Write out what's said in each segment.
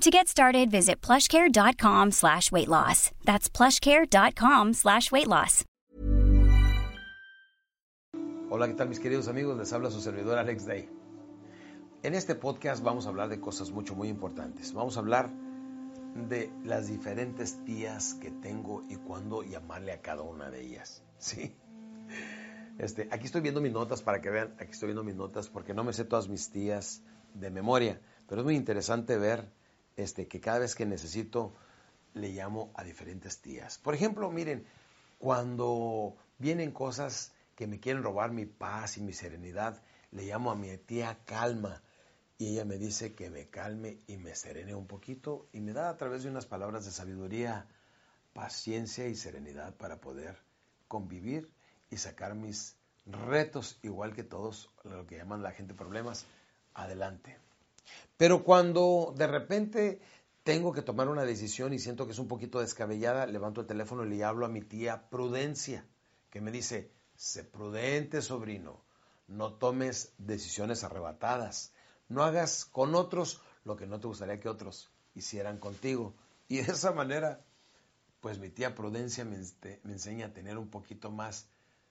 To get started, visit plushcare.com slash weight loss. That's plushcare.com slash weight loss. Hola, ¿qué tal mis queridos amigos? Les habla su servidor Alex Day. En este podcast vamos a hablar de cosas mucho, muy importantes. Vamos a hablar de las diferentes tías que tengo y cuándo llamarle a cada una de ellas. ¿Sí? Este, aquí estoy viendo mis notas para que vean, aquí estoy viendo mis notas porque no me sé todas mis tías de memoria, pero es muy interesante ver este, que cada vez que necesito le llamo a diferentes tías. Por ejemplo, miren, cuando vienen cosas que me quieren robar mi paz y mi serenidad, le llamo a mi tía Calma y ella me dice que me calme y me serene un poquito y me da a través de unas palabras de sabiduría, paciencia y serenidad para poder convivir y sacar mis retos, igual que todos, lo que llaman la gente problemas, adelante. Pero cuando de repente tengo que tomar una decisión y siento que es un poquito descabellada, levanto el teléfono y le hablo a mi tía Prudencia, que me dice, sé prudente, sobrino, no tomes decisiones arrebatadas, no hagas con otros lo que no te gustaría que otros hicieran contigo. Y de esa manera, pues mi tía Prudencia me, me enseña a tener un poquito más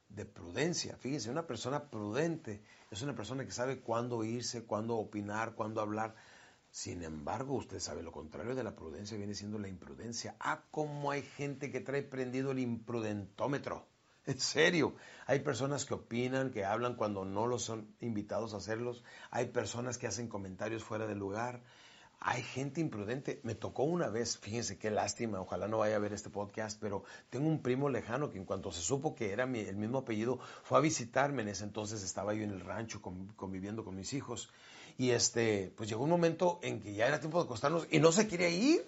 de prudencia. Fíjese, una persona prudente es una persona que sabe cuándo irse, cuándo opinar, cuándo hablar. Sin embargo, usted sabe lo contrario de la prudencia viene siendo la imprudencia. Ah, cómo hay gente que trae prendido el imprudentómetro. En serio, hay personas que opinan, que hablan cuando no los son invitados a hacerlos. Hay personas que hacen comentarios fuera de lugar. Hay gente imprudente. Me tocó una vez, fíjense qué lástima, ojalá no vaya a ver este podcast, pero tengo un primo lejano que en cuanto se supo que era el mismo apellido, fue a visitarme. En ese entonces estaba yo en el rancho conviviendo con mis hijos. Y este, pues llegó un momento en que ya era tiempo de acostarnos y no se quería ir.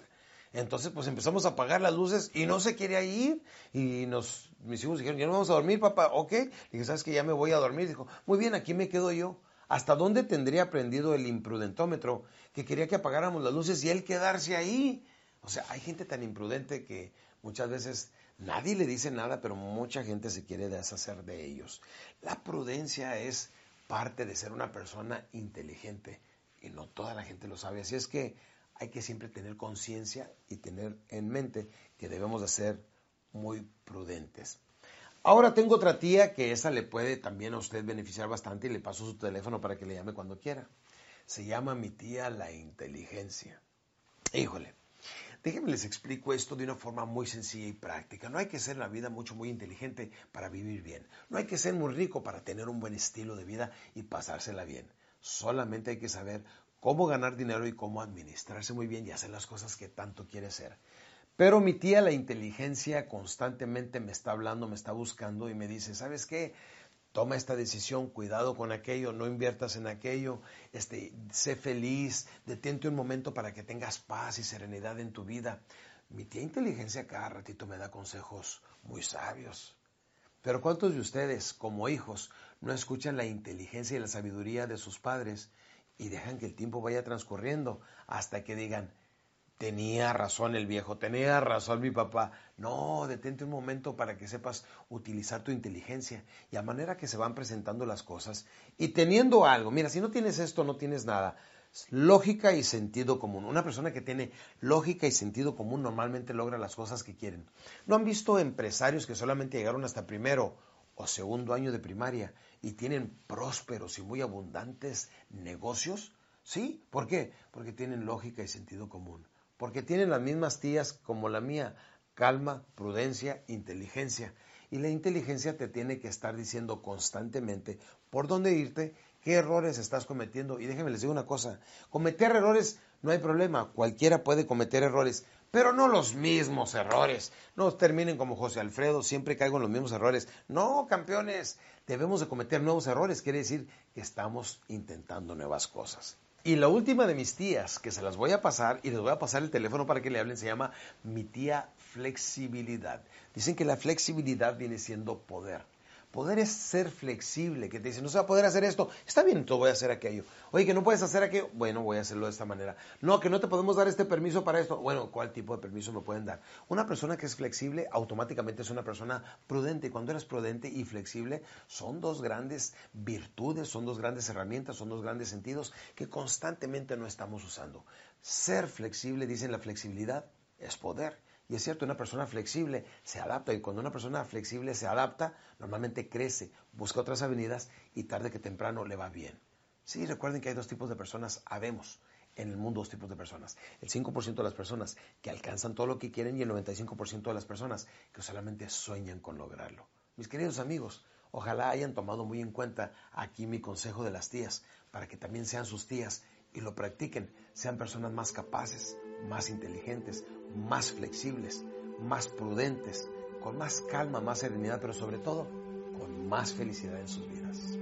Entonces, pues empezamos a apagar las luces y no se quería ir. Y nos, mis hijos dijeron, ya no vamos a dormir, papá. Ok. Le dije, ¿sabes que Ya me voy a dormir. Dijo, muy bien, aquí me quedo yo. ¿Hasta dónde tendría prendido el imprudentómetro que quería que apagáramos las luces y él quedarse ahí? O sea, hay gente tan imprudente que muchas veces nadie le dice nada, pero mucha gente se quiere deshacer de ellos. La prudencia es parte de ser una persona inteligente y no toda la gente lo sabe. Así es que hay que siempre tener conciencia y tener en mente que debemos de ser muy prudentes. Ahora tengo otra tía que esa le puede también a usted beneficiar bastante y le paso su teléfono para que le llame cuando quiera. Se llama mi tía la inteligencia. Híjole, déjenme les explico esto de una forma muy sencilla y práctica. No hay que ser en la vida mucho, muy inteligente para vivir bien. No hay que ser muy rico para tener un buen estilo de vida y pasársela bien. Solamente hay que saber cómo ganar dinero y cómo administrarse muy bien y hacer las cosas que tanto quiere hacer. Pero mi tía, la inteligencia, constantemente me está hablando, me está buscando y me dice, ¿sabes qué? Toma esta decisión, cuidado con aquello, no inviertas en aquello, este, sé feliz, detente un momento para que tengas paz y serenidad en tu vida. Mi tía inteligencia cada ratito me da consejos muy sabios. Pero ¿cuántos de ustedes, como hijos, no escuchan la inteligencia y la sabiduría de sus padres y dejan que el tiempo vaya transcurriendo hasta que digan, Tenía razón el viejo, tenía razón mi papá. No, detente un momento para que sepas utilizar tu inteligencia y a manera que se van presentando las cosas y teniendo algo. Mira, si no tienes esto, no tienes nada. Lógica y sentido común. Una persona que tiene lógica y sentido común normalmente logra las cosas que quieren. ¿No han visto empresarios que solamente llegaron hasta primero o segundo año de primaria y tienen prósperos y muy abundantes negocios? ¿Sí? ¿Por qué? Porque tienen lógica y sentido común porque tienen las mismas tías como la mía, calma, prudencia, inteligencia. Y la inteligencia te tiene que estar diciendo constantemente por dónde irte, qué errores estás cometiendo. Y déjenme les digo una cosa, cometer errores no hay problema, cualquiera puede cometer errores, pero no los mismos errores. No terminen como José Alfredo, siempre caigo en los mismos errores. No, campeones, debemos de cometer nuevos errores, quiere decir que estamos intentando nuevas cosas. Y la última de mis tías, que se las voy a pasar y les voy a pasar el teléfono para que le hablen, se llama mi tía flexibilidad. Dicen que la flexibilidad viene siendo poder. Poder es ser flexible, que te dicen, no se va a poder hacer esto, está bien, entonces voy a hacer aquello. Oye, que no puedes hacer aquello, bueno, voy a hacerlo de esta manera. No, que no te podemos dar este permiso para esto, bueno, ¿cuál tipo de permiso me pueden dar? Una persona que es flexible automáticamente es una persona prudente. Y cuando eres prudente y flexible, son dos grandes virtudes, son dos grandes herramientas, son dos grandes sentidos que constantemente no estamos usando. Ser flexible, dicen la flexibilidad, es poder. Y es cierto, una persona flexible se adapta y cuando una persona flexible se adapta, normalmente crece, busca otras avenidas y tarde que temprano le va bien. Sí, recuerden que hay dos tipos de personas, habemos en el mundo dos tipos de personas. El 5% de las personas que alcanzan todo lo que quieren y el 95% de las personas que solamente sueñan con lograrlo. Mis queridos amigos, ojalá hayan tomado muy en cuenta aquí mi consejo de las tías, para que también sean sus tías y lo practiquen, sean personas más capaces, más inteligentes, más flexibles, más prudentes, con más calma, más serenidad, pero sobre todo con más felicidad en sus vidas.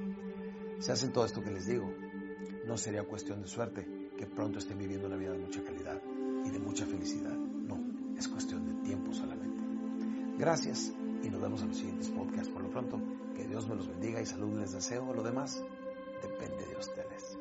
Si hacen todo esto que les digo, no sería cuestión de suerte que pronto estén viviendo una vida de mucha calidad y de mucha felicidad. No, es cuestión de tiempo solamente. Gracias y nos vemos en los siguientes podcasts. Por lo pronto, que Dios me los bendiga y salud les deseo. Lo demás depende de ustedes.